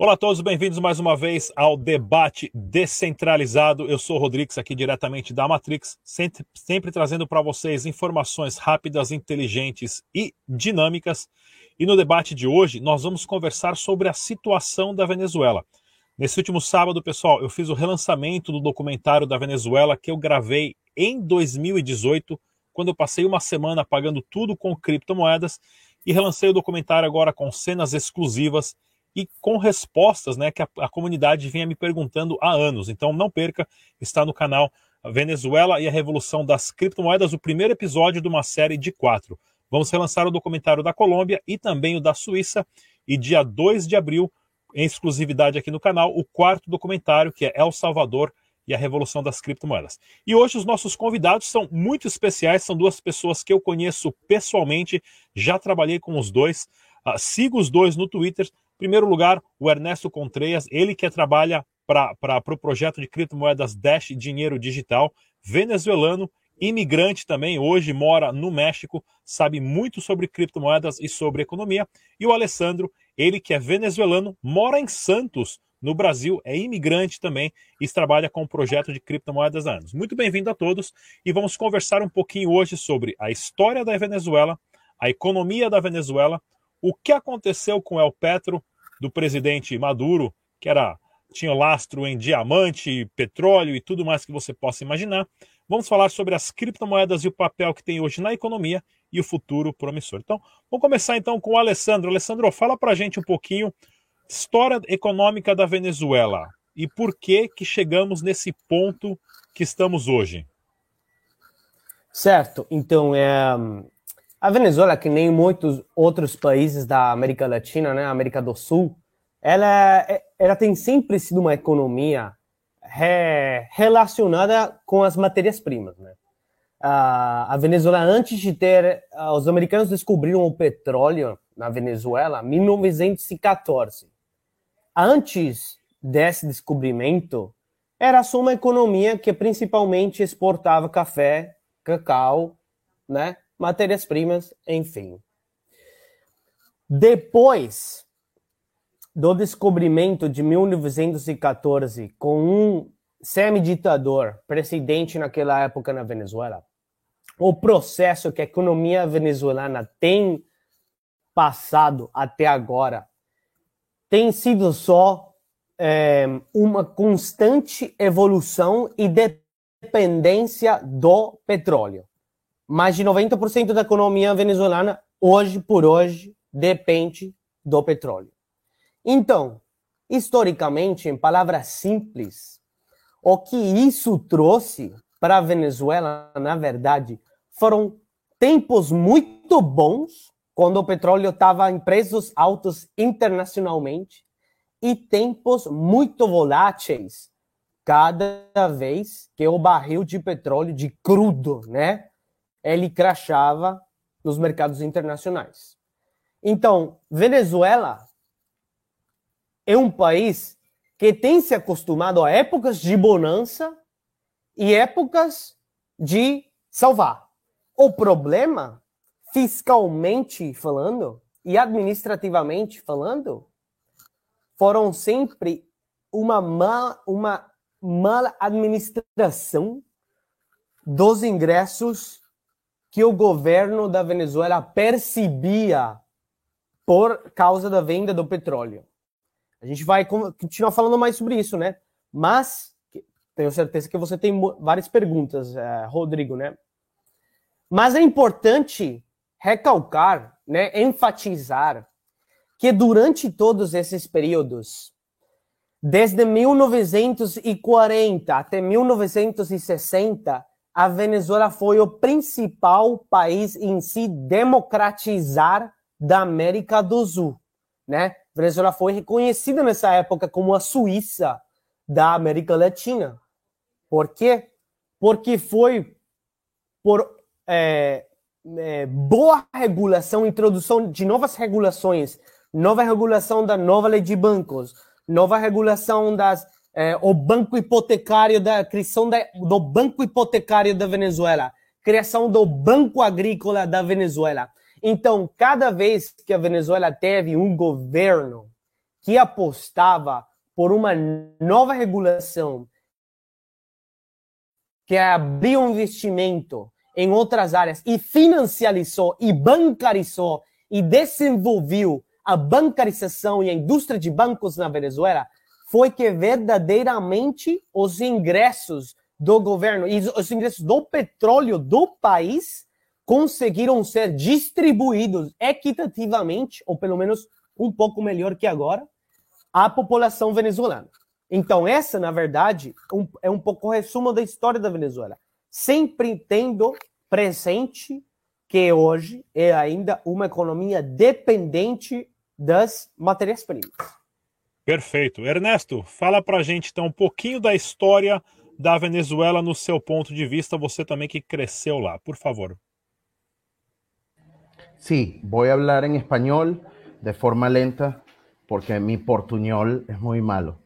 Olá a todos, bem-vindos mais uma vez ao debate descentralizado. Eu sou o Rodrigues, aqui diretamente da Matrix, sempre, sempre trazendo para vocês informações rápidas, inteligentes e dinâmicas. E no debate de hoje, nós vamos conversar sobre a situação da Venezuela. Nesse último sábado, pessoal, eu fiz o relançamento do documentário da Venezuela que eu gravei em 2018, quando eu passei uma semana pagando tudo com criptomoedas e relancei o documentário agora com cenas exclusivas e com respostas né, que a, a, comunidade vinha me perguntando há anos. Então não perca, está no canal Venezuela e a Revolução das Criptomoedas, o primeiro episódio de uma série de quatro. Vamos relançar o documentário da Colômbia e também o da Suíça, e dia 2 de abril, em exclusividade aqui no canal, o quarto documentário, que é El Salvador e a Revolução das Criptomoedas. E hoje os nossos convidados são muito especiais, são duas pessoas que eu conheço pessoalmente, já trabalhei com os dois, uh, sigo os dois no Twitter, primeiro lugar, o Ernesto Contreias, ele que trabalha para o pro projeto de criptomoedas Dash Dinheiro Digital, venezuelano, imigrante também, hoje mora no México, sabe muito sobre criptomoedas e sobre economia. E o Alessandro, ele que é venezuelano, mora em Santos, no Brasil, é imigrante também e trabalha com o projeto de criptomoedas há anos. Muito bem-vindo a todos e vamos conversar um pouquinho hoje sobre a história da Venezuela, a economia da Venezuela, o que aconteceu com El Petro, do presidente Maduro, que era tinha lastro em diamante, petróleo e tudo mais que você possa imaginar. Vamos falar sobre as criptomoedas e o papel que tem hoje na economia e o futuro promissor. Então, vamos começar então com o Alessandro. Alessandro, fala para gente um pouquinho história econômica da Venezuela e por que que chegamos nesse ponto que estamos hoje. Certo. Então, é, a Venezuela, que nem muitos outros países da América Latina, né, América do Sul, ela, é, ela tem sempre sido uma economia re, relacionada com as matérias-primas. Né? a Venezuela, antes de ter. Os americanos descobriram o petróleo na Venezuela em 1914. Antes desse descobrimento, era só uma economia que principalmente exportava café, cacau, né? Matérias-primas, enfim. Depois do descobrimento de 1914, com um semi-ditador presidente naquela época na Venezuela, o processo que a economia venezuelana tem passado até agora tem sido só é, uma constante evolução e dependência do petróleo mais de 90% da economia venezuelana, hoje por hoje, depende do petróleo. Então, historicamente, em palavras simples, o que isso trouxe para a Venezuela, na verdade, foram tempos muito bons, quando o petróleo estava em preços altos internacionalmente, e tempos muito voláteis, cada vez que o barril de petróleo de crudo, né, ele crachava nos mercados internacionais. Então, Venezuela é um país que tem se acostumado a épocas de bonança e épocas de salvar. O problema, fiscalmente falando e administrativamente falando, foram sempre uma má, uma mala administração dos ingressos que o governo da Venezuela percebia por causa da venda do petróleo. A gente vai continuar falando mais sobre isso, né? Mas tenho certeza que você tem várias perguntas, eh, Rodrigo, né? Mas é importante recalcar, né, enfatizar que durante todos esses períodos, desde 1940 até 1960, a Venezuela foi o principal país em se democratizar da América do Sul, né? A Venezuela foi reconhecida nessa época como a Suíça da América Latina. Por quê? Porque foi por é, é, boa regulação, introdução de novas regulações, nova regulação da nova lei de bancos, nova regulação das é, o banco hipotecário da criação da, do banco hipotecário da Venezuela, criação do banco agrícola da Venezuela. Então, cada vez que a Venezuela teve um governo que apostava por uma nova regulação que abriu um investimento em outras áreas e financiarizou e bancarizou e desenvolveu a bancarização e a indústria de bancos na Venezuela foi que verdadeiramente os ingressos do governo e os ingressos do petróleo do país conseguiram ser distribuídos equitativamente, ou pelo menos um pouco melhor que agora, à população venezuelana. Então, essa, na verdade, um, é um pouco o resumo da história da Venezuela. Sempre tendo presente que hoje é ainda uma economia dependente das matérias-primas. Perfeito. Ernesto, fala pra gente então um pouquinho da história da Venezuela no seu ponto de vista, você também que cresceu lá, por favor. Sí, voy a hablar en español de forma lenta porque mi portuñol es muy malo.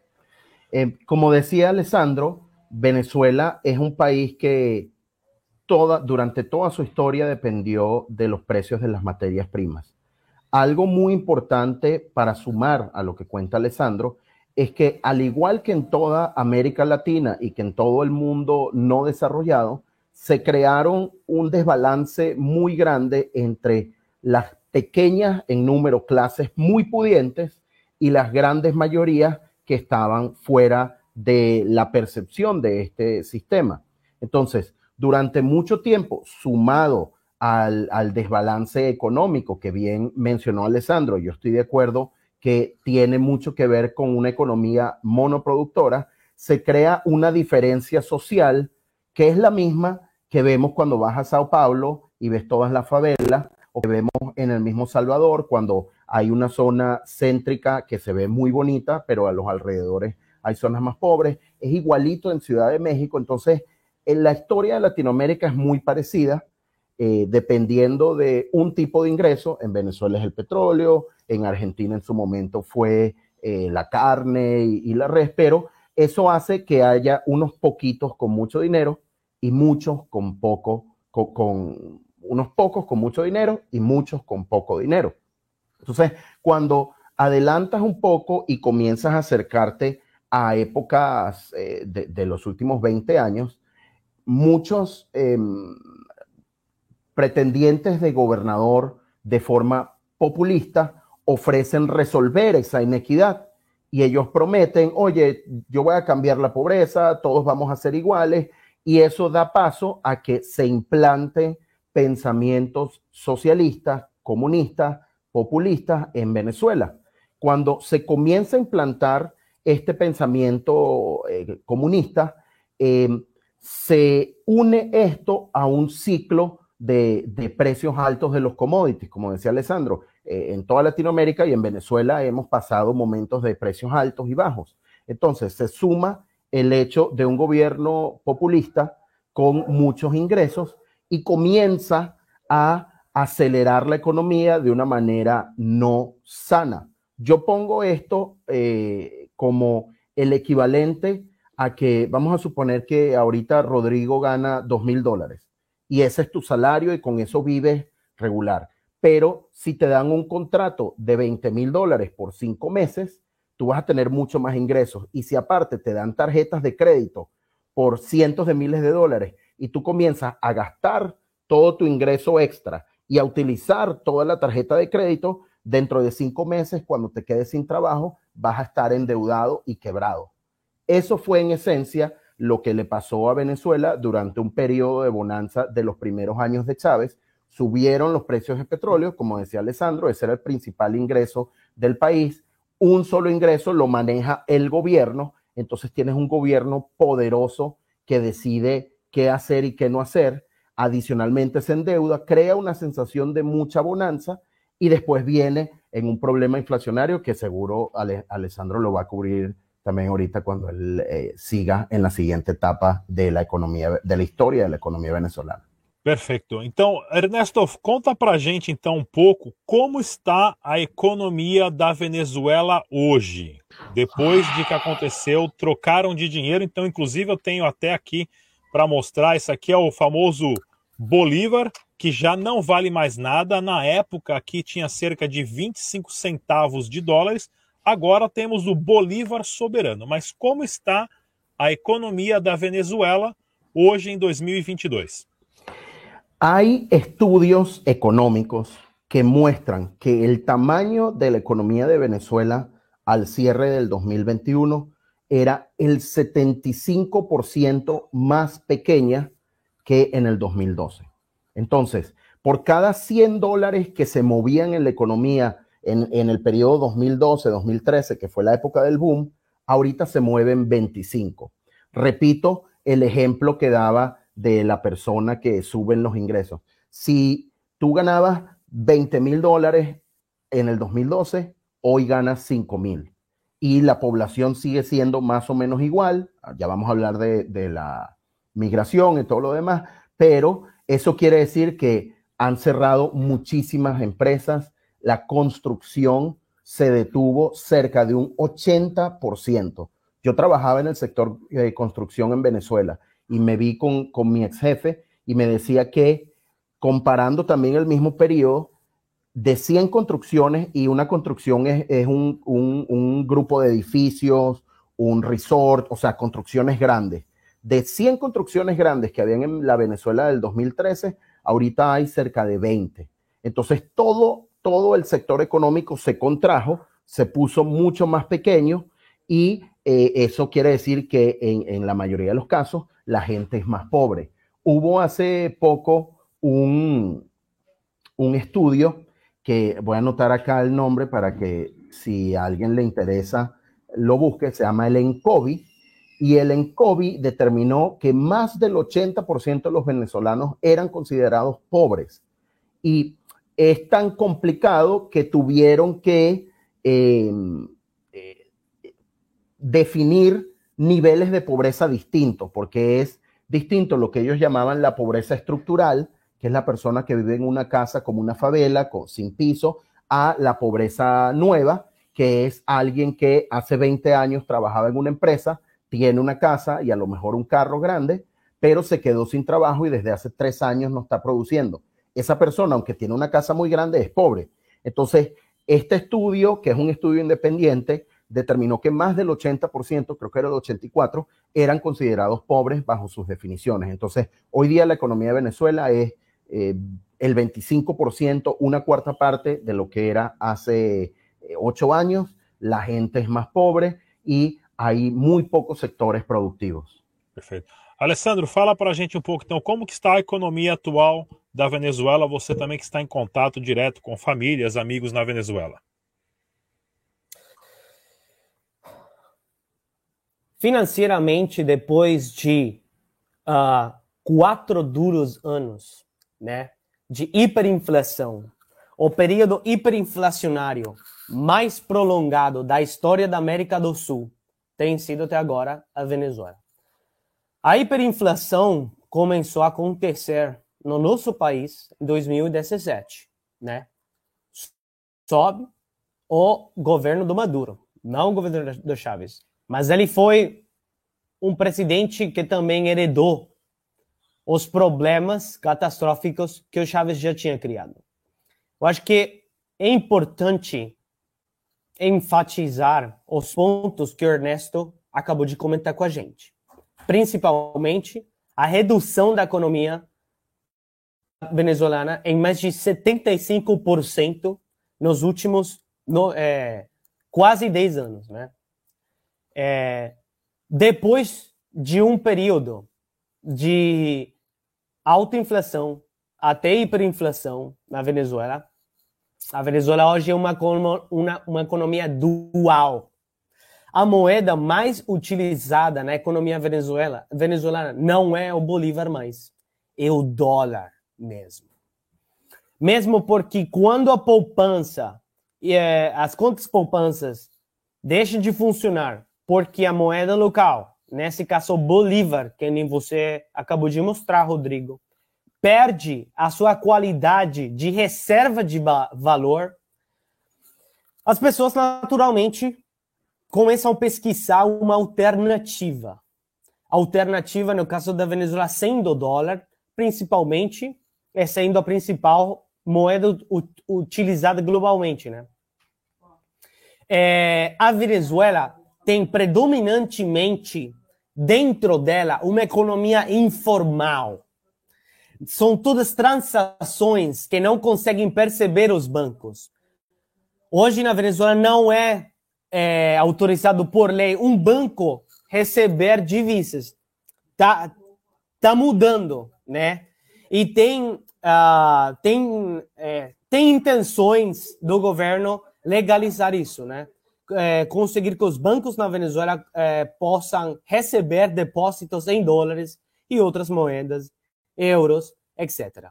Eh, como decía Alessandro, Venezuela es un país que toda, durante toda su historia dependió de los precios de las materias primas. Algo muy importante para sumar a lo que cuenta Alessandro es que al igual que en toda América Latina y que en todo el mundo no desarrollado, se crearon un desbalance muy grande entre las pequeñas en número clases muy pudientes y las grandes mayorías que estaban fuera de la percepción de este sistema. Entonces, durante mucho tiempo, sumado al, desbalance económico que bien mencionó Alessandro. Yo estoy de acuerdo que tiene mucho que ver con una economía monoproductora. Se crea una diferencia social que es la misma que vemos cuando vas a Sao Paulo y ves todas las favelas o que vemos en el mismo Salvador cuando hay una zona céntrica que se ve muy bonita, pero a los alrededores hay zonas más pobres. Es igualito en Ciudad de México. Entonces, en la historia de Latinoamérica es muy parecida eh, dependiendo de un tipo de ingreso. En Venezuela es el petróleo, en Argentina en su momento fue eh, la carne y, la res, pero eso hace que haya unos poquitos con mucho dinero y muchos con poco, con, unos pocos con mucho dinero y muchos con poco dinero. Entonces, cuando adelantas un poco y comienzas a acercarte a épocas eh, de, los últimos 20 años, muchos em, pretendientes de gobernador de forma populista ofrecen resolver esa inequidad y ellos prometen, oye, yo voy a cambiar la pobreza, todos vamos a ser iguales y eso da paso a que se implanten pensamientos socialistas, comunistas, populistas en Venezuela. Cuando se comienza a implantar este pensamiento eh, comunista, eh, se une esto a un ciclo de, precios altos de los commodities, como decía Alessandro. Eh, en toda Latinoamérica y en Venezuela hemos pasado momentos de precios altos y bajos. Entonces se suma el hecho de un gobierno populista con muchos ingresos y comienza a acelerar la economía de una manera no sana. Yo pongo esto eh, como el equivalente a que vamos a suponer que ahorita Rodrigo gana dos mil dólares y ese es tu salario y con eso vives regular. Pero si te dan un contrato de 20 mil dólares por cinco meses, tú vas a tener mucho más ingresos. Y si aparte te dan tarjetas de crédito por cientos de miles de dólares y tú comienzas a gastar todo tu ingreso extra y a utilizar toda la tarjeta de crédito, dentro de cinco meses, cuando te quedes sin trabajo, vas a estar endeudado y quebrado. Eso fue en esencia lo que le pasó a Venezuela durante un periodo de bonanza de los primeros años de Chávez. Subieron los precios de petróleo, como decía Alessandro, ese era el principal ingreso del país. Un solo ingreso lo maneja el gobierno, entonces tienes un gobierno poderoso que decide qué hacer y qué no hacer. Adicionalmente se endeuda, crea una sensación de mucha bonanza y después viene en un problema inflacionario que seguro Alessandro lo va a cubrir también ahorita cuando él eh, siga en la siguiente etapa de la economia, de la história da economia venezuelana. Perfeito. Então, Ernesto, conta pra gente então um pouco como está a economia da Venezuela hoje. Depois de que aconteceu, trocaram de dinheiro, então inclusive eu tenho até aqui para mostrar, isso aqui é o famoso Bolívar, que já não vale mais nada. Na época aqui tinha cerca de 25 centavos de dólares agora temos o Bolívar soberano. Mas como está a economia da Venezuela hoje em 2022? Hay estudios económicos que muestran que el tamaño de la economía de Venezuela al cierre del 2021 era el 75% más pequeña que en el 2012. Entonces, por cada 100 dólares que se movían en la economía en, en el periodo 2012-2013, que fue la época del boom, ahorita se mueven 25. Repito el ejemplo que daba de la persona que suben los ingresos. Si tú ganabas 20 mil dólares en el 2012, hoy ganas 5 mil. Y la población sigue siendo más o menos igual. Ya vamos a hablar de, de la migración y todo lo demás, pero eso quiere decir que han cerrado muchísimas empresas, la construcción se detuvo cerca de un 80%. Yo trabajaba en el sector de construcción en Venezuela y me vi con, con mi ex jefe y me decía que comparando también el mismo periodo, de 100 construcciones y una construcción es, es un, un, un, grupo de edificios, un resort, o sea, construcciones grandes. De 100 construcciones grandes que habían en la Venezuela del 2013, ahorita hay cerca de 20. Entonces, todo, todo el sector económico se contrajo, se puso mucho más pequeño y eh, eso quiere decir que en, la mayoría de los casos la gente es más pobre. Hubo hace poco un, un estudio que voy a anotar acá el nombre para que si a alguien le interesa lo busque, se llama el ENCOBI, y el ENCOBI determinó que más del 80% de los venezolanos eran considerados pobres. Y es tan complicado que tuvieron que eh, eh, definir niveles de pobreza distintos, porque es distinto lo que ellos llamaban la pobreza estructural, que es la persona que vive en una casa como una favela, con, sin piso, a la pobreza nueva, que es alguien que hace 20 años trabajaba en una empresa, tiene una casa y a lo mejor un carro grande, pero se quedó sin trabajo y desde hace tres años no está produciendo. Esa persona, aunque tiene una casa muy grande, es pobre. Entonces, este estudio, que es un estudio independiente, determinó que más del 80%, creo que era el 84%, eran considerados pobres bajo sus definiciones. Entonces, hoy día la economía de Venezuela es eh, el 25%, una cuarta parte de lo que era hace eh, ocho años. La gente es más pobre y hay muy pocos sectores produtivos. Perfeito. Alessandro, fala para a gente um pouco então como que está a economia atual da Venezuela, você também que está em contato direto com famílias, amigos na Venezuela. Financeiramente, depois de uh, quatro duros anos né, de hiperinflação, o período hiperinflacionário mais prolongado da história da América do Sul tem sido até agora a Venezuela. A hiperinflação começou a acontecer no nosso país em 2017, né? Sobe o governo do Maduro, não o governo do Chávez, mas ele foi um presidente que também heredou os problemas catastróficos que o Chaves já tinha criado. Eu acho que é importante enfatizar os pontos que o Ernesto acabou de comentar com a gente. Principalmente a redução da economia venezuelana em mais de 75% nos últimos no, é, quase 10 anos. Né? É, depois de um período de alta inflação até hiperinflação na Venezuela. A Venezuela hoje é uma, uma, uma economia dual. A moeda mais utilizada na economia venezuela, venezuelana não é o bolívar mais, é o dólar mesmo. Mesmo porque quando a poupança é, as contas poupanças deixam de funcionar porque a moeda local nesse caso o Bolívar, que nem você acabou de mostrar, Rodrigo, perde a sua qualidade de reserva de valor, as pessoas naturalmente começam a pesquisar uma alternativa. Alternativa, no caso da Venezuela, sendo o dólar, principalmente, é sendo a principal moeda utilizada globalmente, né? é, a Venezuela tem predominantemente dentro dela uma economia informal. São todas transações que não conseguem perceber os bancos. Hoje na Venezuela não é, é autorizado por lei um banco receber divisas. Tá, tá mudando, né? E tem, uh, tem, é, tem intenções do governo legalizar isso, né? É, conseguir que os bancos na Venezuela é, possam receber depósitos em dólares e outras moedas, euros, etc.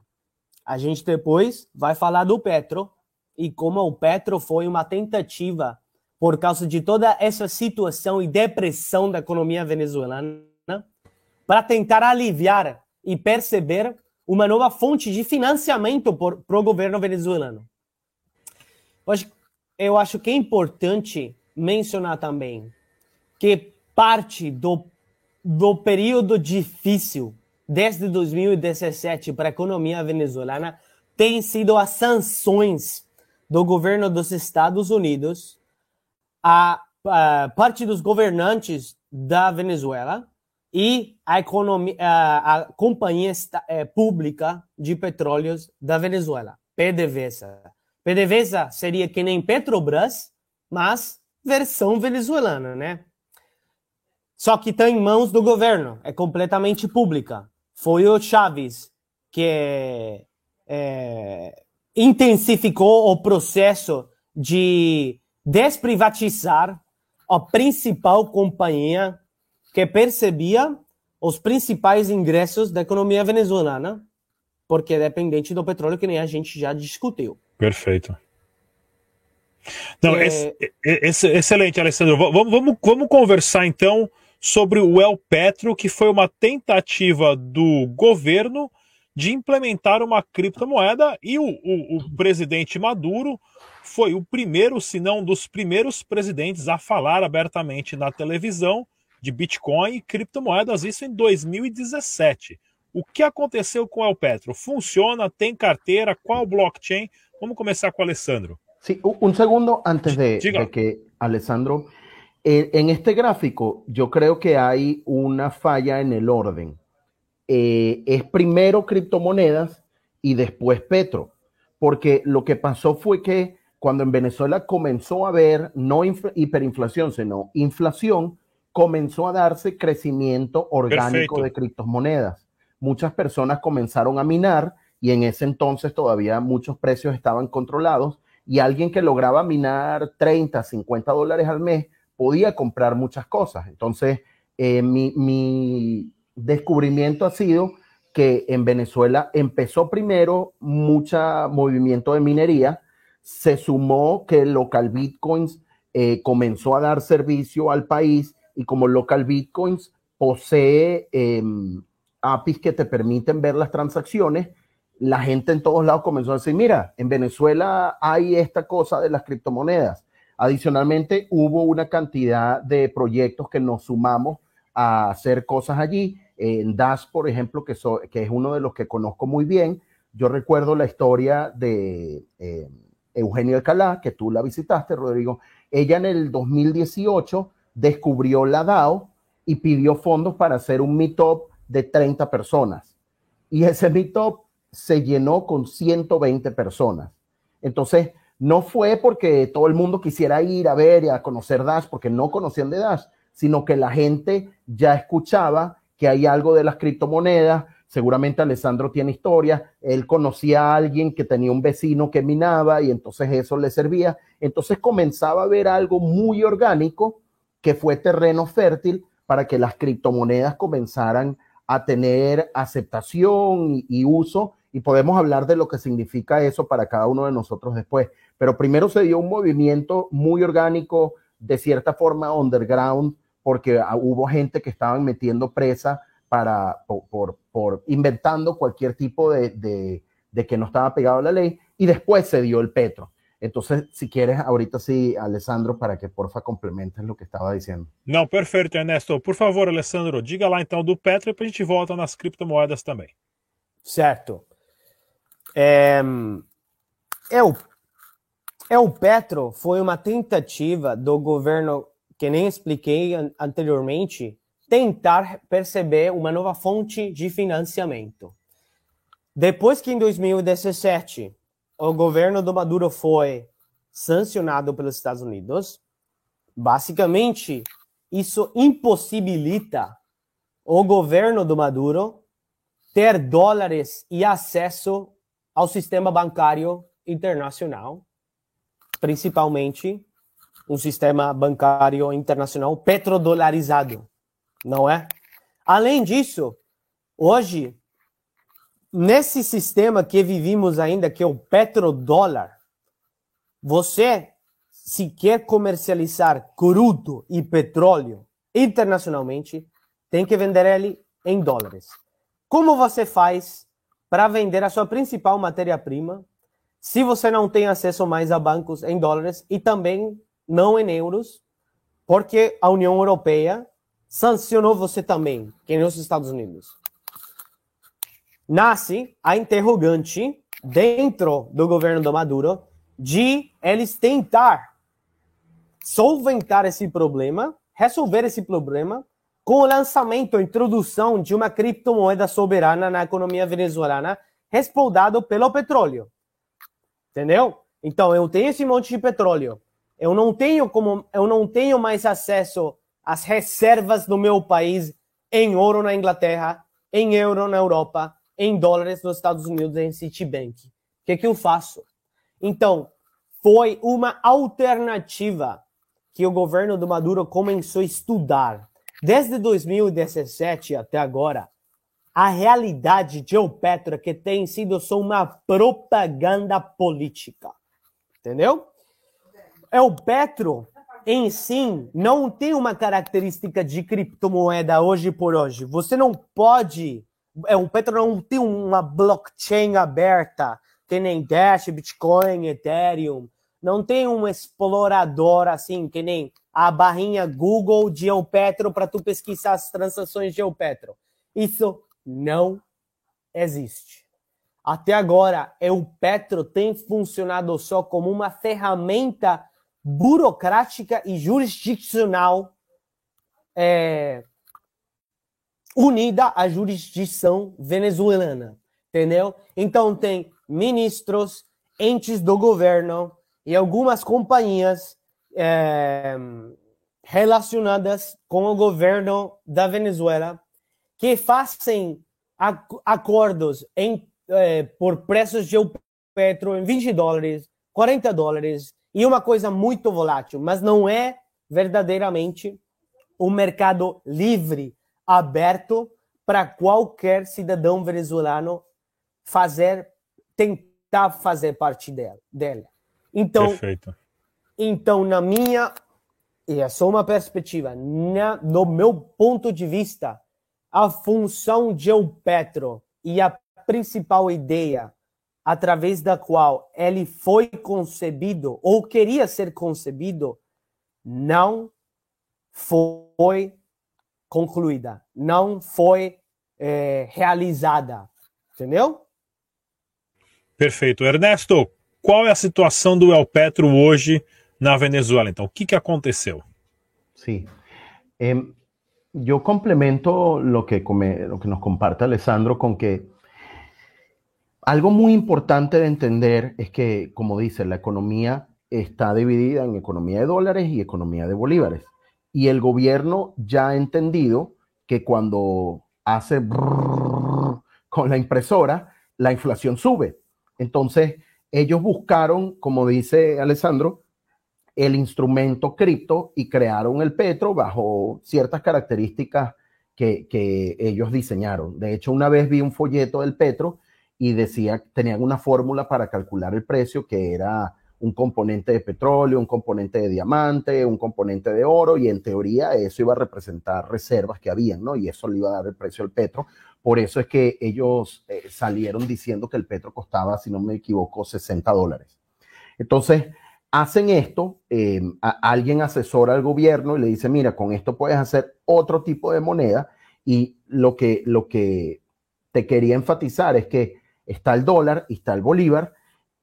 A gente depois vai falar do Petro e como o Petro foi uma tentativa por causa de toda essa situação e depressão da economia venezuelana para tentar aliviar e perceber uma nova fonte de financiamento para o governo venezuelano. Hoje, eu acho que é importante mencionar também que parte do, do período difícil desde 2017 para a economia venezuelana tem sido as sanções do governo dos Estados Unidos a, a parte dos governantes da Venezuela e a economia a, a companhia é, pública de petróleos da Venezuela, PDVSA. PDVSA seria que nem Petrobras, mas versão venezuelana, né? Só que está em mãos do governo, é completamente pública. Foi o Chaves que é, é, intensificou o processo de desprivatizar a principal companhia que percebia os principais ingressos da economia venezuelana, porque é dependente do petróleo, que nem a gente já discutiu. Perfeito. Não, é... excelente, Alessandro. Vamos, vamos, vamos conversar então sobre o El Petro, que foi uma tentativa do governo de implementar uma criptomoeda e o, o, o presidente Maduro foi o primeiro, se não um dos primeiros presidentes a falar abertamente na televisão de Bitcoin e criptomoedas, isso em 2017. O que aconteceu com o El Petro? Funciona? Tem carteira? Qual blockchain? Vamos começar com o Alessandro. Sí, un segundo antes de, de que Alessandro. Eh, en este gráfico yo creo que hay una falla en el orden. Eh, es primero criptomonedas y después Petro, porque lo que pasó fue que cuando en Venezuela comenzó a haber no hiperinflación, sino inflación, comenzó a darse crecimiento orgánico Perfecto. de criptomonedas. Muchas personas comenzaron a minar y en ese entonces todavía muchos precios estaban controlados y alguien que lograba minar 30, 50 dólares al mes podía comprar muchas cosas. Entonces, eh, mi, mi descubrimiento ha sido que en Venezuela empezó primero mucho movimiento de minería, se sumó que local bitcoins eh, comenzó a dar servicio al país y como local bitcoins posee eh, APIs que te permiten ver las transacciones, la gente en todos lados comenzó a decir, mira, en Venezuela hay esta cosa de las criptomonedas. Adicionalmente, hubo una cantidad de proyectos que nos sumamos a hacer cosas allí. En Dash, por ejemplo, que, es uno de los que conozco muy bien, yo recuerdo la historia de eh, Eugenio Alcalá, que tú la visitaste, Rodrigo. Ella en el 2018 descubrió la DAO y pidió fondos para hacer un meetup de 30 personas. Y ese meetup se llenó con 120 personas. Entonces, no fue porque todo el mundo quisiera ir a ver y a conocer Dash, porque no conocían de Dash, sino que la gente ya escuchaba que hay algo de las criptomonedas. Seguramente Alessandro tiene historia. Él conocía a alguien que tenía un vecino que minaba y entonces eso le servía. Entonces comenzaba a ver algo muy orgánico que fue terreno fértil para que las criptomonedas comenzaran a tener aceptación y, uso y podemos hablar de lo que significa eso para cada uno de nosotros después. Pero primero se dio un movimiento muy orgánico, de cierta forma underground, porque hubo gente que estaban metiendo presa para, por, por, inventando cualquier tipo de, de, de, que no estaba pegado a la ley, y después se dio el Petro. Entonces, si quieres, ahorita sí, Alessandro, para que porfa complementes lo que estaba diciendo. Não, perfeito, Ernesto. Por favor, Alessandro, diga lá então do Petro e depois a gente volta nas criptomoedas também. Certo. É, é, o, o Petro foi uma tentativa do governo, que nem expliquei anteriormente, tentar perceber uma nova fonte de financiamento. Depois que em 2017 o governo do Maduro foi sancionado pelos Estados Unidos, basicamente isso impossibilita o governo do Maduro ter dólares e acesso ao sistema bancário internacional, principalmente um sistema bancário internacional petrodolarizado, não é? Além disso, hoje, nesse sistema que vivimos ainda, que é o petrodólar, você, se quer comercializar crudo e petróleo internacionalmente, tem que vender ele em dólares. Como você faz para vender a sua principal matéria-prima se você não tem acesso mais a bancos em dólares e também não em euros, porque a União Europeia sancionou você também, que nos Estados Unidos. Nasce a interrogante dentro do governo do Maduro de eles tentar solventar esse problema, resolver esse problema com o lançamento, a introdução de uma criptomoeda soberana na economia venezuelana, respaldado pelo petróleo. Entendeu? Então, eu tenho esse monte de petróleo. Eu não tenho como eu não tenho mais acesso às reservas do meu país em ouro na Inglaterra, em euro na Europa, em dólares nos Estados Unidos em Citibank. O que que eu faço? Então, foi uma alternativa que o governo do Maduro começou a estudar Desde 2017 até agora, a realidade de Petro que tem sido só uma propaganda política. Entendeu? O Petro em si não tem uma característica de criptomoeda hoje por hoje. Você não pode. O Petro não tem uma blockchain aberta, que nem Dash, Bitcoin, Ethereum. Não tem um explorador assim, que nem a barrinha Google de Eupetro para tu pesquisar as transações de Eupetro. Isso não existe. Até agora, Eupetro tem funcionado só como uma ferramenta burocrática e jurisdicional é, unida à jurisdição venezuelana, entendeu? Então tem ministros, entes do governo e algumas companhias é, relacionadas com o governo da Venezuela que fazem acordos em, é, por preços de petro em 20 dólares, 40 dólares e uma coisa muito volátil, mas não é verdadeiramente um mercado livre, aberto para qualquer cidadão venezuelano fazer, tentar fazer parte dela. dela. Então, Perfeito. Então, na minha, e é só uma perspectiva, na, no meu ponto de vista, a função de o Petro e a principal ideia através da qual ele foi concebido ou queria ser concebido não foi concluída, não foi é, realizada, entendeu? Perfeito. Ernesto, qual é a situação do El Petro hoje na Venezuela. Então, o que, que aconteceu? Sí. Eh, yo complemento lo que, que nos comparte Alessandro con que algo muy importante de entender es que, como dice, la economía está dividida en economía de dólares y economía de bolívares. Y el gobierno ya ha entendido que cuando hace con la impresora, la inflación sube. Entonces, ellos buscaron, como dice Alessandro, el instrumento cripto y crearon el Petro bajo ciertas características que, que, ellos diseñaron. De hecho, una vez vi un folleto del Petro y decía, tenían una fórmula para calcular el precio que era un componente de petróleo, un componente de diamante, un componente de oro, y en teoría eso iba a representar reservas que habían, ¿no? Y eso le iba a dar el precio al petro. Por eso es que ellos eh, salieron diciendo que el petro costaba, si no me equivoco, 60 dólares. Entonces, hacen esto, eh, alguien asesora al gobierno y le dice, mira, con esto puedes hacer otro tipo de moneda y lo que, lo que te quería enfatizar es que está el dólar y está el bolívar,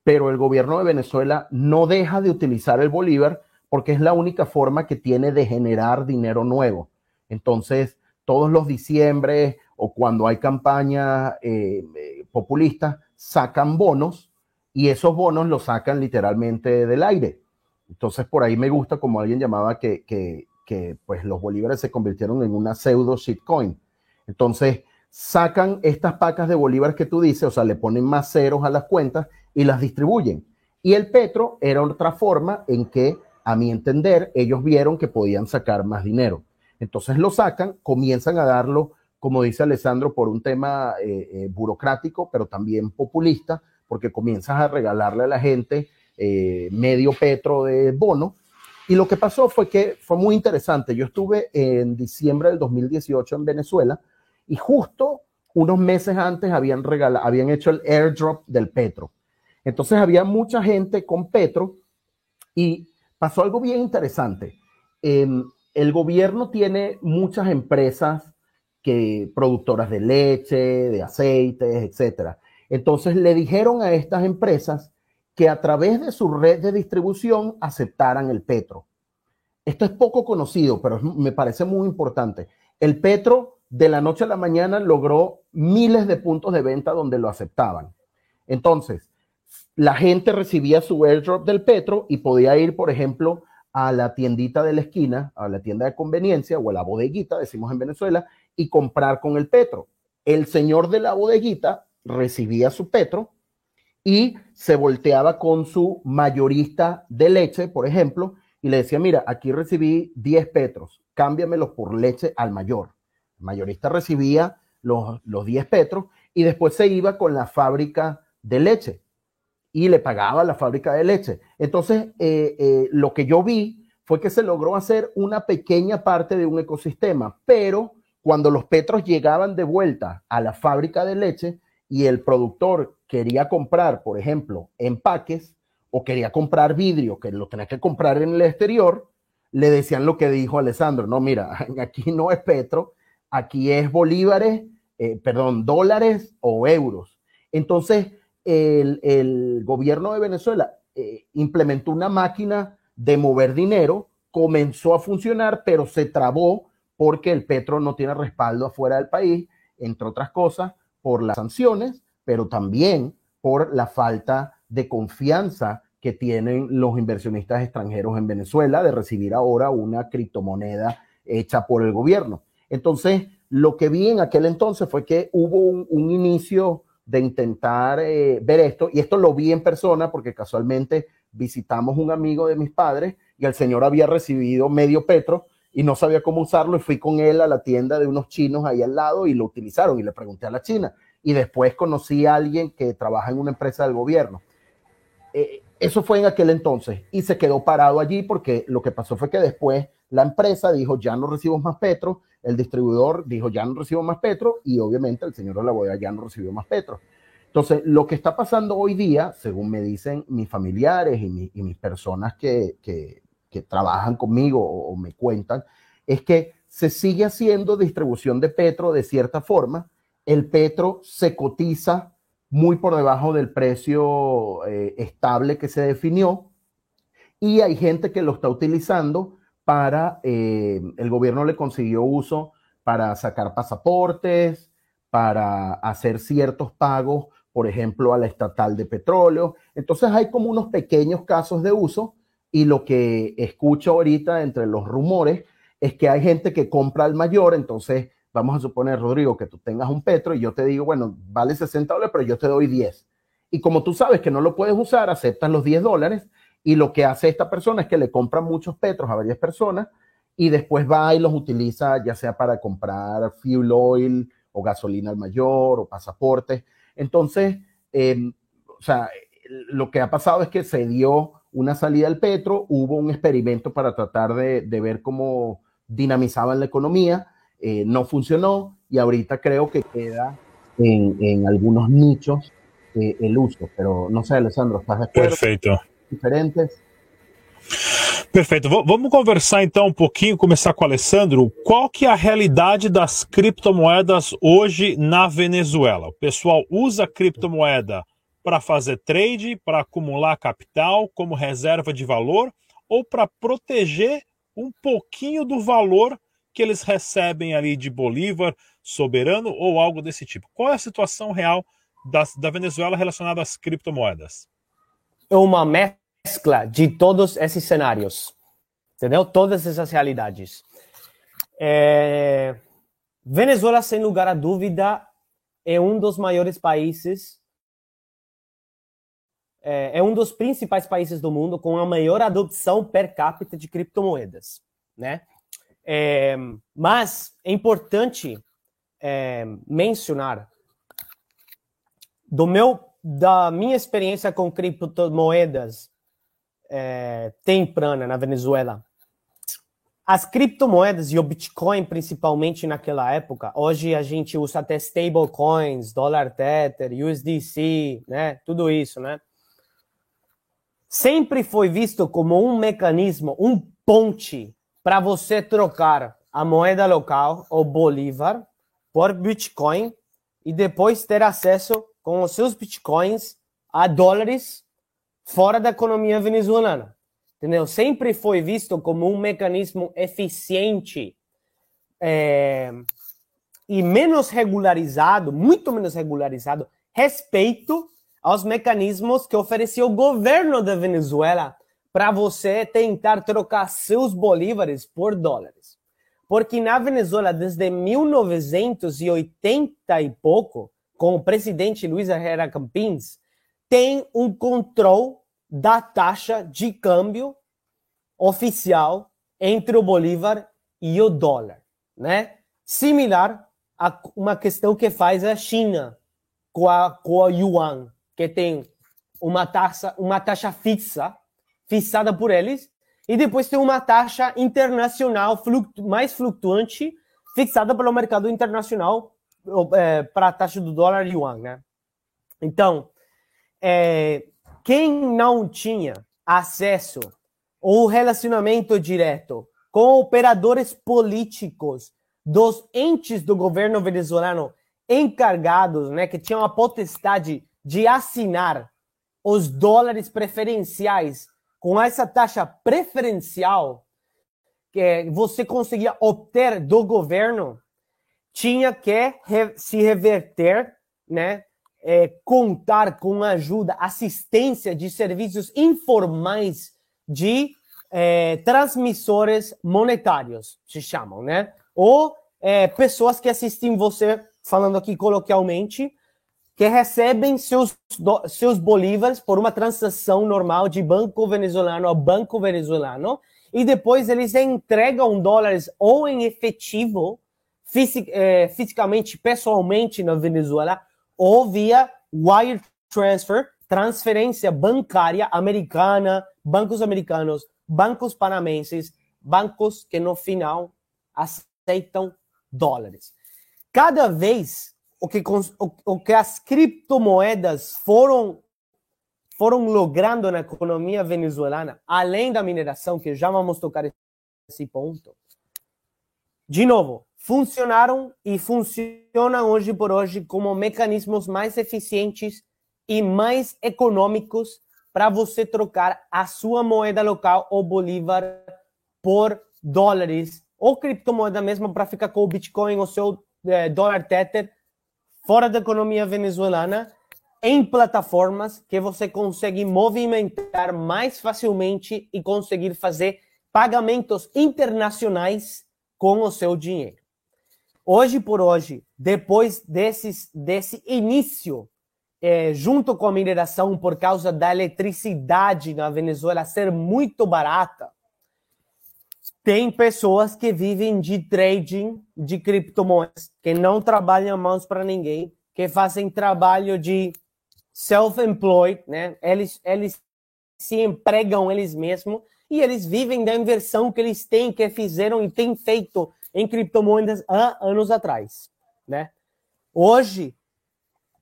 pero el gobierno de Venezuela no deja de utilizar el bolívar porque es la única forma que tiene de generar dinero nuevo. Entonces, todos los diciembre o cuando hay campaña eh, eh, populista, sacan bonos y esos bonos los sacan literalmente del aire. Entonces, por ahí me gusta, como alguien llamaba, que, que, que pues los bolívares se convirtieron en una pseudo shitcoin. Entonces, sacan estas pacas de bolívares que tú dices, o sea, le ponen más ceros a las cuentas y las distribuyen. Y el petro era otra forma en que, a mi entender, ellos vieron que podían sacar más dinero. Entonces lo sacan, comienzan a darlo, como dice Alessandro, por un tema eh, eh, burocrático, pero también populista, porque comienzas a regalarle a la gente eh, medio petro de bono. Y lo que pasó fue que fue muy interesante. Yo estuve en diciembre del 2018 en Venezuela y justo unos meses antes habían, regalado, habían hecho el airdrop del petro. Entonces había mucha gente con petro y pasó algo bien interesante. Eh, el gobierno tiene muchas empresas que productoras de leche, de aceites, etcétera. Entonces le dijeron a estas empresas que a través de su red de distribución aceptaran el petro. Esto es poco conocido, pero me parece muy importante. El petro de la noche a la mañana logró miles de puntos de venta donde lo aceptaban. Entonces, la gente recibía su airdrop del petro y podía ir, por ejemplo, a la tiendita de la esquina, a la tienda de conveniencia o a la bodeguita, decimos en Venezuela, y comprar con el petro. El señor de la bodeguita recibía su petro y se volteaba con su mayorista de leche, por ejemplo, y le decía, mira, aquí recibí 10 petros, cámbiamelos por leche al mayor. Mayorista recibía los, los 10 petros y después se iba con la fábrica de leche y le pagaba la fábrica de leche. Entonces, eh, eh, lo que yo vi fue que se logró hacer una pequeña parte de un ecosistema, pero cuando los petros llegaban de vuelta a la fábrica de leche y el productor quería comprar, por ejemplo, empaques o quería comprar vidrio, que lo tenía que comprar en el exterior, le decían lo que dijo Alessandro, no, mira, aquí no es petro, aquí es bolívares, eh, perdón, dólares o euros. Entonces, el, gobierno de Venezuela eh, implementó una máquina de mover dinero, comenzó a funcionar, pero se trabó porque el petro no tiene respaldo afuera del país, entre otras cosas, por las sanciones, pero también por la falta de confianza que tienen los inversionistas extranjeros en Venezuela de recibir ahora una criptomoneda hecha por el gobierno. Entonces, lo que vi en aquel entonces fue que hubo un inicio de intentar eh, ver esto, y esto lo vi en persona porque casualmente visitamos un amigo de mis padres y el señor había recibido medio petro y no sabía cómo usarlo y fui con él a la tienda de unos chinos ahí al lado y lo utilizaron y le pregunté a la china y después conocí a alguien que trabaja en una empresa del gobierno. Eh, eso fue en aquel entonces y se quedó parado allí porque lo que pasó fue que después la empresa dijo ya no recibo más petro el distribuidor dijo, ya no recibo más petro y obviamente el señor de la bodega ya no recibió más petro. Entonces, lo que está pasando hoy día, según me dicen mis familiares y, mis personas que, trabajan conmigo o, me cuentan, es que se sigue haciendo distribución de petro de cierta forma. El petro se cotiza muy por debajo del precio eh, estable que se definió y hay gente que lo está utilizando para, eh, el gobierno le consiguió uso para sacar pasaportes, para hacer ciertos pagos, por ejemplo, a la estatal de petróleo. Entonces hay como unos pequeños casos de uso y lo que escucho ahorita entre los rumores es que hay gente que compra al mayor, entonces vamos a suponer, Rodrigo, que tú tengas un petro y yo te digo, bueno, vale 60 dólares, pero yo te doy 10. Y como tú sabes que no lo puedes usar, aceptas los 10 dólares y lo que hace esta persona es que le compra muchos petros a varias personas y después va y los utiliza ya sea para comprar fuel oil o gasolina al mayor o pasaportes. Entonces, em, o sea, lo que ha pasado es que se dio una salida al petro, hubo un experimento para tratar de, ver cómo dinamizaban la economía, eh, no funcionó y ahorita creo que queda en, algunos nichos eh, el uso, pero no sé, Alessandro, ¿estás de acuerdo? Perfecto. Diferentes. Perfeito. V vamos conversar então um pouquinho, começar com o Alessandro. Qual que é a realidade das criptomoedas hoje na Venezuela? O pessoal usa criptomoeda para fazer trade, para acumular capital como reserva de valor ou para proteger um pouquinho do valor que eles recebem ali de Bolívar soberano ou algo desse tipo. Qual é a situação real da, da Venezuela relacionada às criptomoedas? É uma mescla de todos esses cenários, entendeu? Todas essas realidades. É... Venezuela, sem lugar a dúvida, é um dos maiores países, é, é, um dos principais países do mundo com a maior adopção per capita de criptomoedas, né? É, mas é importante é, mencionar do meu da minha experiência com criptomoedas é, temprana na Venezuela as criptomoedas e o Bitcoin, principalmente naquela época, hoje a gente usa até stablecoins, dólar tether, USDC, né? Tudo isso, né? Sempre foi visto como um mecanismo, um ponte para você trocar a moeda local, o Bolívar, por Bitcoin e depois ter acesso com os seus Bitcoins a dólares fora da economia venezuelana entendeu? Sempre foi visto como um mecanismo eficiente é, e menos regularizado, muito menos regularizado, respeito aos mecanismos que oferecia o governo da Venezuela para você tentar trocar seus bolívares por dólares. Porque na Venezuela, desde 1980 e pouco, com o presidente Luiz Herrera Campins, tem um controle da taxa de câmbio oficial entre o Bolívar e o dólar, né? Similar a uma questão que faz a China com a, com a yuan, que tem uma taxa, uma taxa fixa, fixada por eles, e depois tem uma taxa internacional mais flutuante, fixada pelo mercado internacional é, para a taxa do dólar yuan, né? Então, é, quem não tinha acesso ou relacionamento direto com operadores políticos dos entes do governo venezuelano encargados, né, que tinham a potestade de assinar os dólares preferenciais com essa taxa preferencial que você conseguia obter do governo, tinha que se reverter, né, é, contar com ajuda, assistência de serviços informais de é, transmissores monetários, se chamam, né? Ou é, pessoas que assistem você, falando aqui coloquialmente, que recebem seus, seus bolívares por uma transação normal de banco venezuelano a banco venezuelano, e depois eles entregam dólares ou em efetivo, é, fisicamente, pessoalmente na Venezuela, ou via wire transfer, transferência bancária americana, bancos americanos, bancos panamenses, bancos que no final aceitam dólares. Cada vez o que, o, o que as criptomoedas foram foram logrando na economia venezuelana, além da mineração, que já vamos tocar esse ponto, de novo, funcionaram e funcionam hoje por hoje como mecanismos mais eficientes e mais econômicos para você trocar a sua moeda local, o Bolívar, por dólares ou criptomoeda mesmo para ficar com o Bitcoin ou seu é, dólar Tether fora da economia venezuelana em plataformas que você consegue movimentar mais facilmente e conseguir fazer pagamentos internacionais com o seu dinheiro. Hoje por hoje, depois desses, desse início, é, junto com a mineração, por causa da eletricidade na Venezuela ser muito barata, tem pessoas que vivem de trading de criptomoedas, que não trabalham mãos para ninguém, que fazem trabalho de self-employed, né? Eles, eles se empregam eles mesmos e eles vivem da inversão que eles têm, que fizeram e têm feito em criptomoedas há anos atrás, né? Hoje,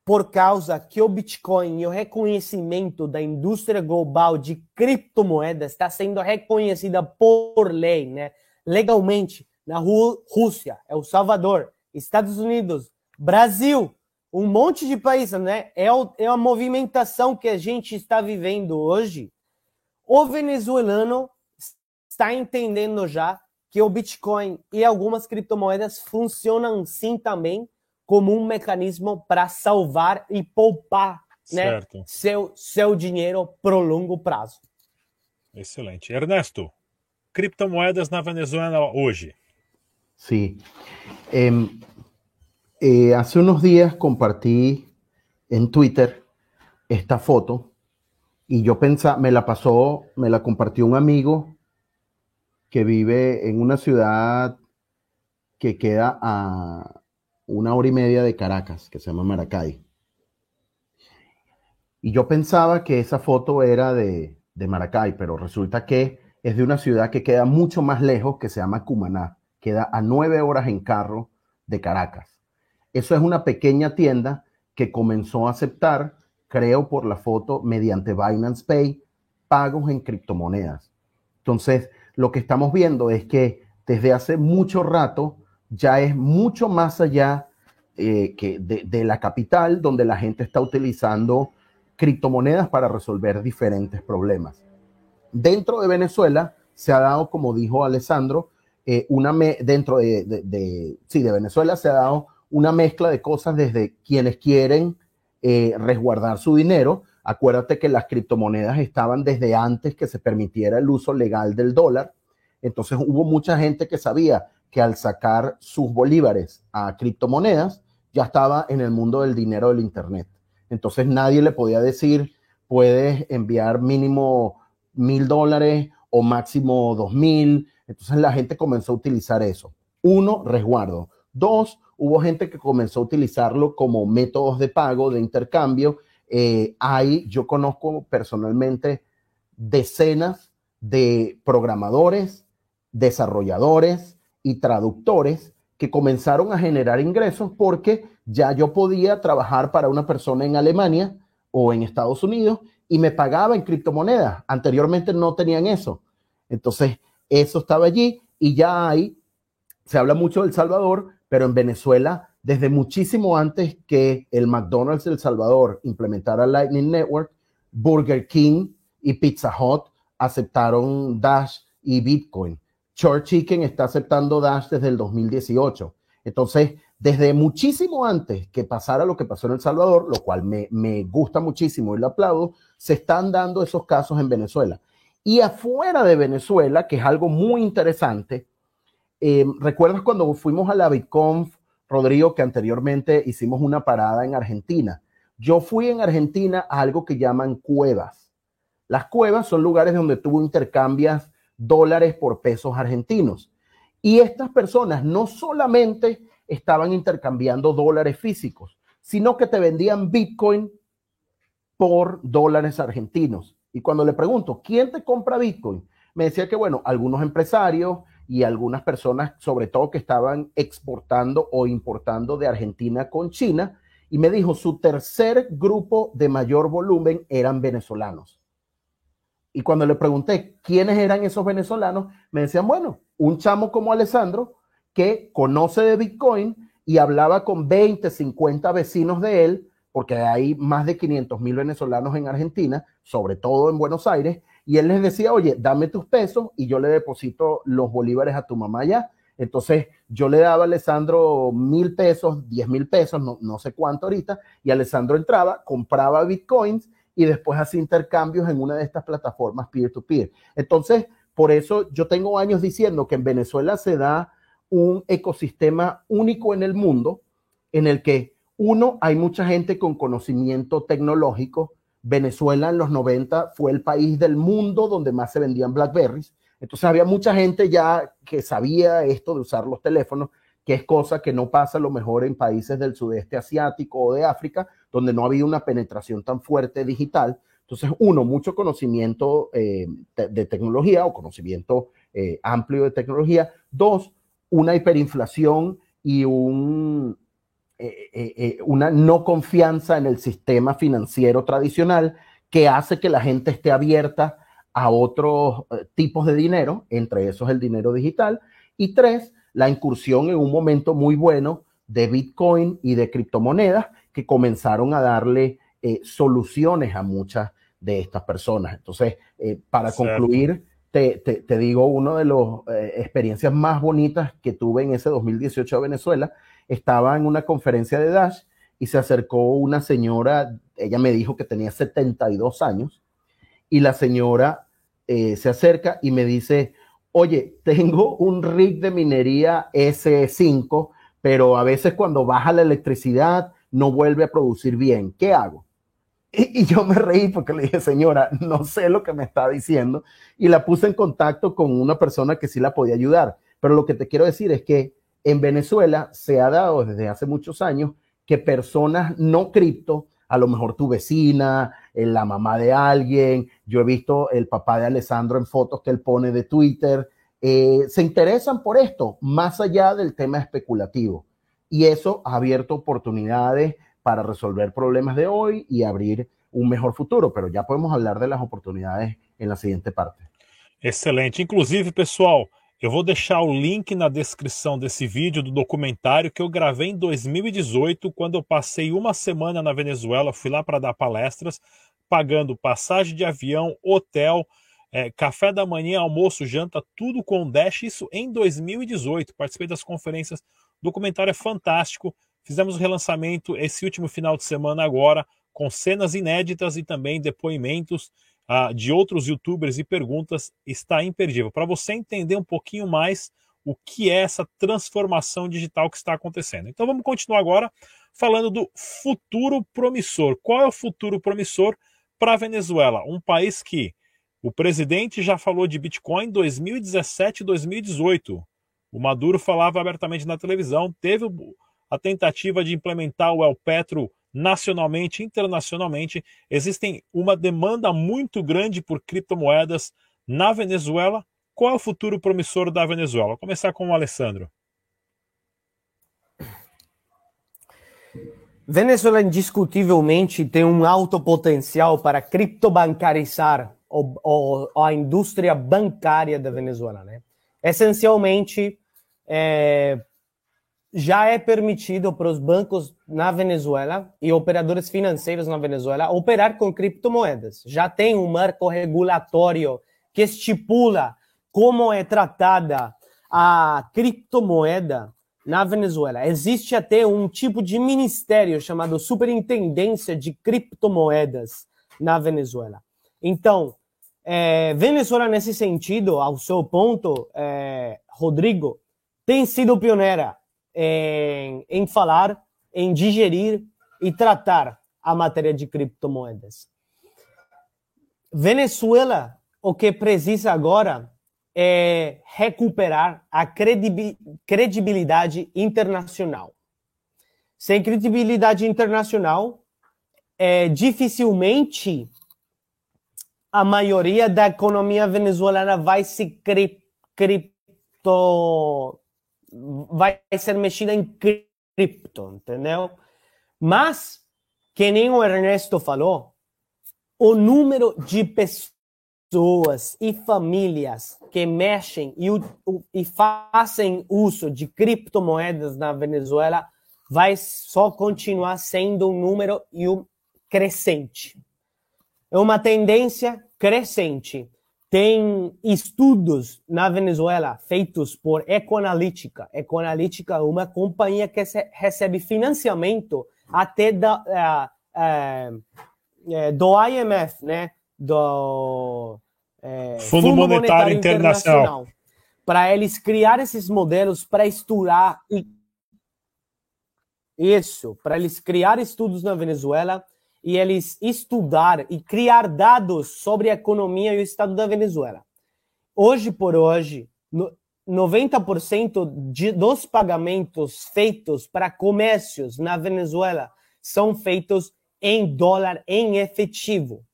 por causa que o Bitcoin e o reconhecimento da indústria global de criptomoedas está sendo reconhecida por lei, né? Legalmente, na Rússia, El Salvador, Estados Unidos, Brasil, um monte de países, né? É, o, é a movimentação que a gente está vivendo hoje. O venezuelano está entendendo já que o Bitcoin e algumas criptomoedas funcionam sim também como um mecanismo para salvar e poupar né, seu, seu dinheiro pro longo prazo. Excelente. Ernesto, criptomoedas na Venezuela hoje. Sí. Eh, eh, hace unos días compartí en Twitter esta foto y yo pensaba, me la pasó, me la compartió un amigo que vive en una ciudad que queda a una hora y media de Caracas, que se llama Maracay. Y yo pensaba que esa foto era de, de Maracay, pero resulta que es de una ciudad que queda mucho más lejos, que se llama Cumaná, queda a nueve horas en carro de Caracas. Eso es una pequeña tienda que comenzó a aceptar, creo por la foto, mediante Binance Pay, pagos en criptomonedas. Entonces, lo que estamos viendo es que desde hace mucho rato ya es mucho más allá eh, que de, la capital donde la gente está utilizando criptomonedas para resolver diferentes problemas. Dentro de Venezuela se ha dado, como dijo Alessandro, eh, una dentro de, sí, de Venezuela se ha dado una mezcla de cosas desde quienes quieren eh, resguardar su dinero, Acuérdate que las criptomonedas estaban desde antes que se permitiera el uso legal del dólar. Entonces hubo mucha gente que sabía que al sacar sus bolívares a criptomonedas, ya estaba en el mundo del dinero del Internet. Entonces nadie le podía decir, puedes enviar mínimo mil dólares o máximo dos mil. Entonces la gente comenzó a utilizar eso. Uno, resguardo. Dos, hubo gente que comenzó a utilizarlo como métodos de pago, de intercambio, eh, hay, yo conozco personalmente decenas de programadores, desarrolladores y traductores que comenzaron a generar ingresos porque ya yo podía trabajar para una persona en Alemania o en Estados Unidos y me pagaba en criptomonedas. Anteriormente no tenían eso. Entonces, eso estaba allí y ya hay, se habla mucho del Salvador, pero en Venezuela desde muchísimo antes que el McDonald's de El Salvador implementara Lightning Network, Burger King y Pizza Hut aceptaron Dash y Bitcoin. Church Chicken está aceptando Dash desde el 2018. Entonces, desde muchísimo antes que pasara lo que pasó en El Salvador, lo cual me, gusta muchísimo y lo aplaudo, se están dando esos casos en Venezuela. Y afuera de Venezuela, que es algo muy interesante, eh, ¿recuerdas cuando fuimos a la BitConf Rodrigo, que anteriormente hicimos una parada en Argentina. Yo fui en Argentina a algo que llaman cuevas. Las cuevas son lugares donde tú intercambias dólares por pesos argentinos. Y estas personas no solamente estaban intercambiando dólares físicos, sino que te vendían Bitcoin por dólares argentinos. Y cuando le pregunto, ¿quién te compra Bitcoin? Me decía que, bueno, algunos empresarios, y algunas personas, sobre todo que estaban exportando o importando de Argentina con China, y me dijo, su tercer grupo de mayor volumen eran venezolanos. Y cuando le pregunté quiénes eran esos venezolanos, me decían, bueno, un chamo como Alessandro que conoce de Bitcoin y hablaba con 20, 50 vecinos de él, porque hay más de 500 mil venezolanos en Argentina, sobre todo en Buenos Aires, y él les decía, oye, dame tus pesos y yo le deposito los bolívares a tu mamá ya. Entonces yo le daba a Alessandro mil pesos, diez mil pesos, no, no sé cuánto ahorita, y Alessandro entraba, compraba bitcoins y después hacía intercambios en una de estas plataformas peer-to-peer. Entonces, por eso yo tengo años diciendo que en Venezuela se da un ecosistema único en el mundo en el que, uno, hay mucha gente con conocimiento tecnológico, Venezuela en los 90 fue el país del mundo donde más se vendían Blackberries. Entonces había mucha gente ya que sabía esto de usar los teléfonos, que es cosa que no pasa a lo mejor en países del sudeste asiático o de África, donde no había una penetración tan fuerte digital. Entonces, uno, mucho conocimiento eh, de, tecnología o conocimiento eh, amplio de tecnología. Dos, una hiperinflación y un, eh, eh, eh, una no confianza en el sistema financiero tradicional que hace que la gente esté abierta a otros tipos de dinero, entre esos el dinero digital. Y tres, la incursión en un momento muy bueno de Bitcoin y de criptomonedas que comenzaron a darle eh, soluciones a muchas de estas personas. Entonces, eh, para concluir, te, te, digo, una de las eh, experiencias más bonitas que tuve en ese 2018 a Venezuela, estaba en una conferencia de Dash y se acercó una señora, ella me dijo que tenía 72 años, y la señora se acerca y me dice, oye, tengo un rig de minería S5, pero a veces cuando baja la electricidad no vuelve a producir bien. ¿Qué hago? Y, yo me reí porque le dije, señora, no sé lo que me está diciendo. Y la puse en contacto con una persona que sí la podía ayudar. Pero lo que te quiero decir es que en Venezuela se ha dado desde hace muchos años que personas no cripto, a lo mejor tu vecina, eh, la mamá de alguien, yo he visto el papá de Alessandro en fotos que él pone de Twitter, eh, se interesan por esto, más allá del tema especulativo. Y eso ha abierto oportunidades para resolver problemas de hoy y abrir um melhor futuro, pero já podemos falar das oportunidades na seguinte parte. Excelente. Inclusive, pessoal, eu vou deixar o link na descrição desse vídeo do documentário que eu gravei em 2018, quando eu passei uma semana na Venezuela, fui lá para dar palestras, pagando passagem de avião, hotel, é, café da manhã, almoço, janta, tudo com Dash, isso em 2018. Participei das conferências, o documentário é fantástico. Fizemos o relançamento esse último final de semana agora, com cenas inéditas e também depoimentos uh, de outros youtubers e perguntas. Está imperdível. Para você entender um pouquinho mais o que é essa transformação digital que está acontecendo. Então vamos continuar agora falando do futuro promissor. Qual é o futuro promissor para a Venezuela? Um país que o presidente já falou de Bitcoin em 2017 e 2018. O Maduro falava abertamente na televisão, teve a tentativa de implementar o El Petro nacionalmente, internacionalmente. Existem uma demanda muito grande por criptomoedas na Venezuela. Qual é o futuro promissor da Venezuela? Vou começar com o Alessandro. Venezuela indiscutivelmente tem um alto potencial para criptobancarizar a indústria bancária da Venezuela. Né? Essencialmente, é, já é permitido para os bancos na Venezuela e operadores financeiros na Venezuela operar com criptomoedas. Já tem um marco regulatório que estipula como é tratada a criptomoeda na Venezuela. Existe até um tipo de ministério chamado Superintendência de Criptomoedas na Venezuela. Então, é, Venezuela, nesse sentido, ao seu ponto, é, Rodrigo, tem sido pioneira em, em falar, em digerir e tratar a matéria de criptomoedas. Venezuela, o que precisa agora é recuperar a credibilidade internacional. Sem credibilidade internacional, é, dificilmente a maioria da economia venezuelana vai se cri, cripto vai ser mexida em cripto, entendeu? Mas, que nem o Ernesto falou, o número de pessoas e famílias que mexem e, e fazem uso de criptomoedas na Venezuela vai só continuar sendo um número e um crescente. É uma tendência crescente. Tem estudos na Venezuela feitos por Ecoanalítica. Ecoanalítica é uma companhia que recebe financiamento até da, uh, uh, do IMF, né? do Fundo, Fundo, Monetário, Monetário Internacional, Internacional para eles criar esses modelos para estudar e isso, para eles criar estudos na Venezuela e eles estudar e criar dados sobre a economia e o estado da Venezuela. Hoje por hoje, 90% de, dos pagamentos feitos para comércios na Venezuela são feitos em dólar em efetivo.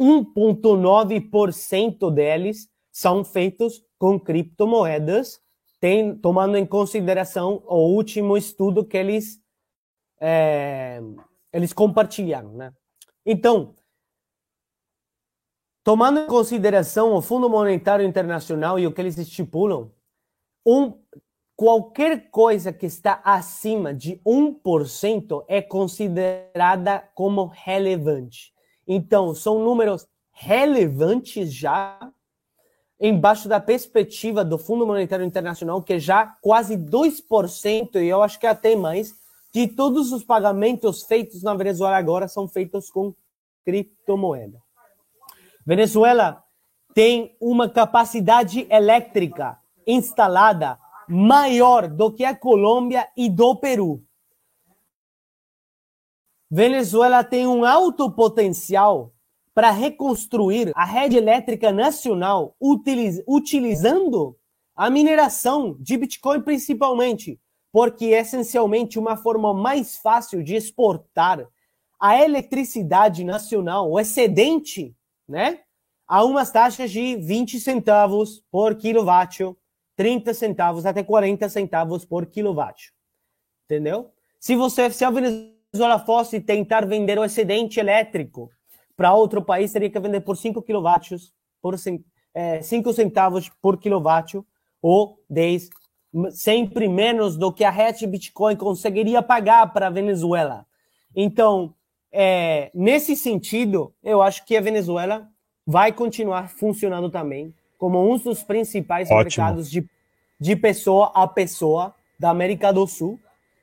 1,9% deles são feitos com criptomoedas, tem, tomando em consideração o último estudo que eles é, eles compartilharam, né? Então, tomando em consideração o Fundo Monetário Internacional e o que eles estipulam, um, qualquer coisa que está acima de 1% é considerada como relevante. Então, são números relevantes já, embaixo da perspectiva do Fundo Monetário Internacional, que é já quase 2%, e eu acho que até mais, de todos os pagamentos feitos na Venezuela agora são feitos com criptomoeda. Venezuela tem uma capacidade elétrica instalada maior do que a Colômbia e do Peru. Venezuela tem um alto potencial para reconstruir a rede elétrica nacional utiliz utilizando a mineração de Bitcoin principalmente, porque é essencialmente uma forma mais fácil de exportar a eletricidade nacional, o excedente, né, a umas taxas de 20 centavos por quilowatt 30 centavos até 40 centavos por quilowatt. Entendeu? Se você, se a Venezuela fosse tentar vender o excedente elétrico para outro país, teria que vender por 5 quilowatts, por é, 5 centavos por quilowatt, ou 10, sempre menos do que a rede Bitcoin conseguiria pagar para a Venezuela. Então, é, nesse sentido, eu acho que a Venezuela vai continuar funcionando também como um dos principais Ótimo. mercados de, de pessoa a pessoa da América do Sul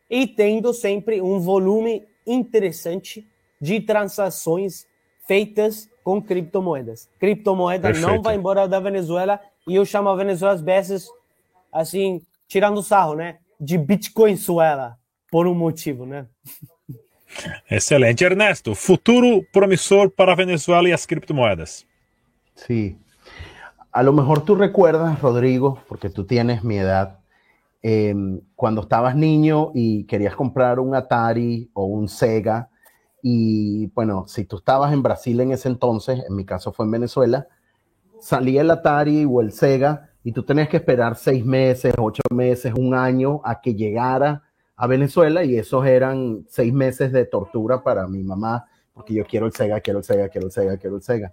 e tendo sempre um volume interessante de transações feitas com criptomoedas. Criptomoeda Perfeito. não vai embora da Venezuela e eu chamo a Venezuela às vezes, assim, tirando sarro, né? De Bitcoinzuela, por um motivo, né? Excelente. Ernesto, futuro promissor para a Venezuela e as criptomoedas. Sí, a lo mejor tú recuerdas, Rodrigo, porque tú tienes mi edad, em, cuando estabas niño y querías comprar un Atari o un Sega, y bueno, si tú estabas en Brasil en ese entonces, en mi caso fue en Venezuela, salía el Atari o el Sega y tú tenías que esperar seis meses, ocho meses, un año a que llegara a Venezuela y esos eran seis meses de tortura para mi mamá, porque yo quiero el Sega, quiero el Sega, quiero el Sega, quiero el Sega.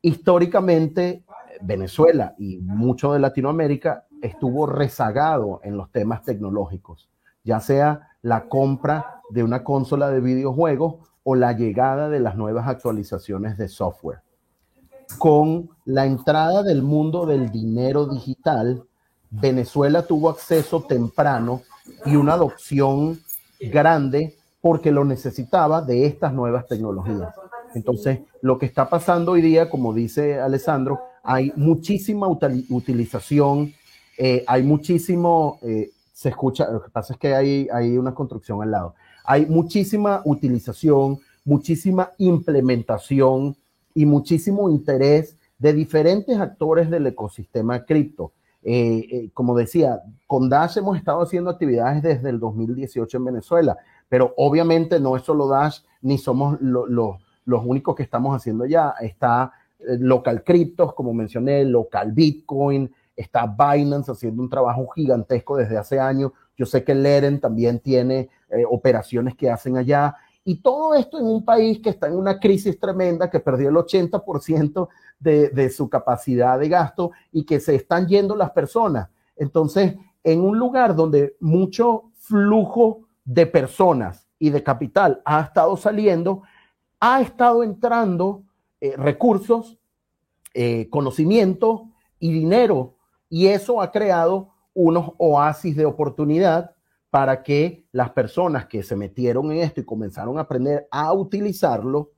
Históricamente, Venezuela y mucho de Latinoamérica estuvo rezagado en los temas tecnológicos, ya sea la compra de una consola de videojuegos o la llegada de las nuevas actualizaciones de software. Con la entrada del mundo del dinero digital, Venezuela tuvo acceso temprano y una adopción grande porque lo necesitaba de estas nuevas tecnologías. Entonces, lo que está pasando hoy día, como dice Alessandro, hay muchísima utilización, eh, hay muchísimo, eh, se escucha, lo que pasa es que hay, hay una construcción al lado, hay muchísima utilización, muchísima implementación y muchísimo interés de diferentes actores del ecosistema cripto. Eh, como decía, con Dash hemos estado haciendo actividades desde el 2018 en Venezuela, pero obviamente no es solo Dash, ni somos los únicos que estamos haciendo ya. Está eh, local criptos, como mencioné, local Bitcoin, está Binance haciendo un trabajo gigantesco desde hace años. Yo sé que Leren también tiene eh, operaciones que hacen allá. Y todo esto en un país que está en una crisis tremenda, que perdió el 80% de, su capacidad de gasto y que se están yendo las personas. Entonces, en un lugar donde mucho flujo de personas y de capital ha estado saliendo, ha estado entrando eh, recursos, eh, conocimiento y dinero. Y eso ha creado unos oasis de oportunidad para que las personas que se metieron en esto y comenzaron a aprender a utilizarlo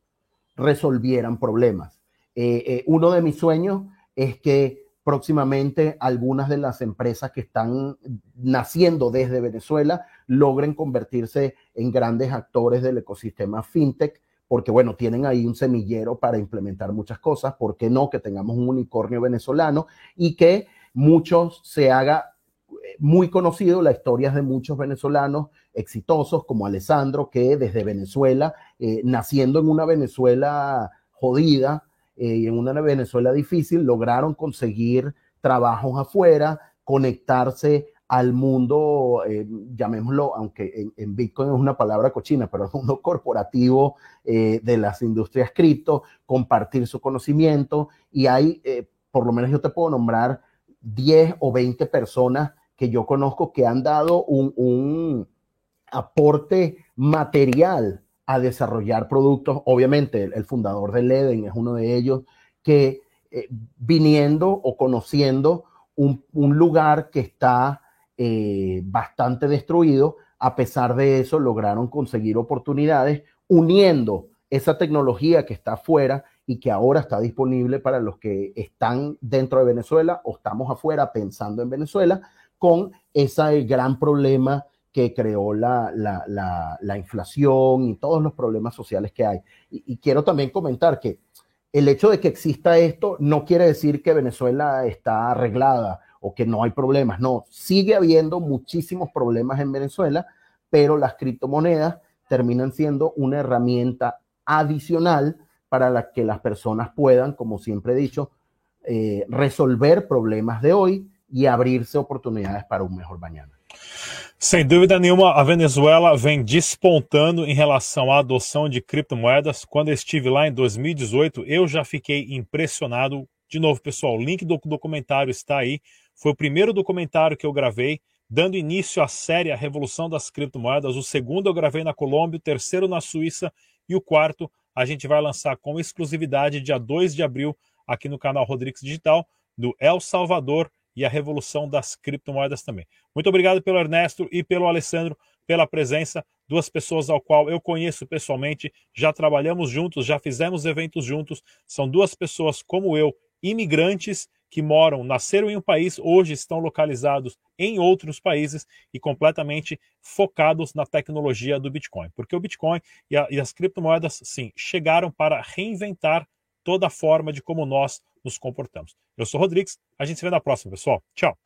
resolvieran problemas. Eh, uno de mis sueños es que próximamente algunas de las empresas que están naciendo desde Venezuela logren convertirse en grandes actores del ecosistema fintech porque bueno, tienen ahí un semillero para implementar muchas cosas, ¿por qué no que tengamos un unicornio venezolano y que muchos se haga eh, muy conocido la historia de muchos venezolanos exitosos como Alessandro, que desde Venezuela, eh, naciendo en una Venezuela jodida eh, y en una Venezuela difícil, lograron conseguir trabajos afuera, conectarse al mundo, eh, llamémoslo, aunque en, Bitcoin es una palabra cochina, pero al mundo corporativo eh, de las industrias cripto, compartir su conocimiento y hay, eh, por lo menos yo te puedo nombrar 10 o 20 personas que yo conozco que han dado un, un aporte material a desarrollar productos. Obviamente, el, fundador de Leden es uno de ellos que eh, viniendo o conociendo un, un lugar que está eh, bastante destruido, a pesar de eso lograron conseguir oportunidades uniendo esa tecnología que está afuera y que ahora está disponible para los que están dentro de Venezuela o estamos afuera pensando en Venezuela, con ese gran problema que creó la, la, la, la inflación y todos los problemas sociales que hay. Y, y, quiero también comentar que el hecho de que exista esto no quiere decir que Venezuela está arreglada o que no hay problemas. No, sigue habiendo muchísimos problemas en Venezuela, pero las criptomonedas terminan siendo una herramienta adicional para la que las personas puedan, como siempre he dicho, eh, resolver problemas de hoy e abrir-se oportunidades para um melhor mañana. Sem dúvida nenhuma, a Venezuela vem despontando em relação à adoção de criptomoedas. Quando estive lá em 2018, eu já fiquei impressionado. De novo, pessoal, o link do documentário está aí. Foi o primeiro documentário que eu gravei, dando início à série A Revolução das Criptomoedas. O segundo eu gravei na Colômbia, o terceiro na Suíça e o quarto a gente vai lançar com exclusividade dia 2 de abril aqui no canal Rodrigues Digital, do El Salvador e a revolução das criptomoedas também. Muito obrigado pelo Ernesto e pelo Alessandro pela presença, duas pessoas ao qual eu conheço pessoalmente, já trabalhamos juntos, já fizemos eventos juntos, são duas pessoas como eu, imigrantes que moram, nasceram em um país, hoje estão localizados em outros países e completamente focados na tecnologia do Bitcoin. Porque o Bitcoin e, a, e as criptomoedas, sim, chegaram para reinventar toda a forma de como nós nos comportamos. Eu sou Rodrigues, a gente se vê na próxima, pessoal. Tchau!